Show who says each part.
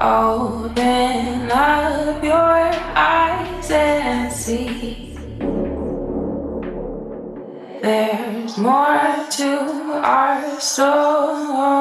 Speaker 1: Open up your eyes and see. There's more to our story.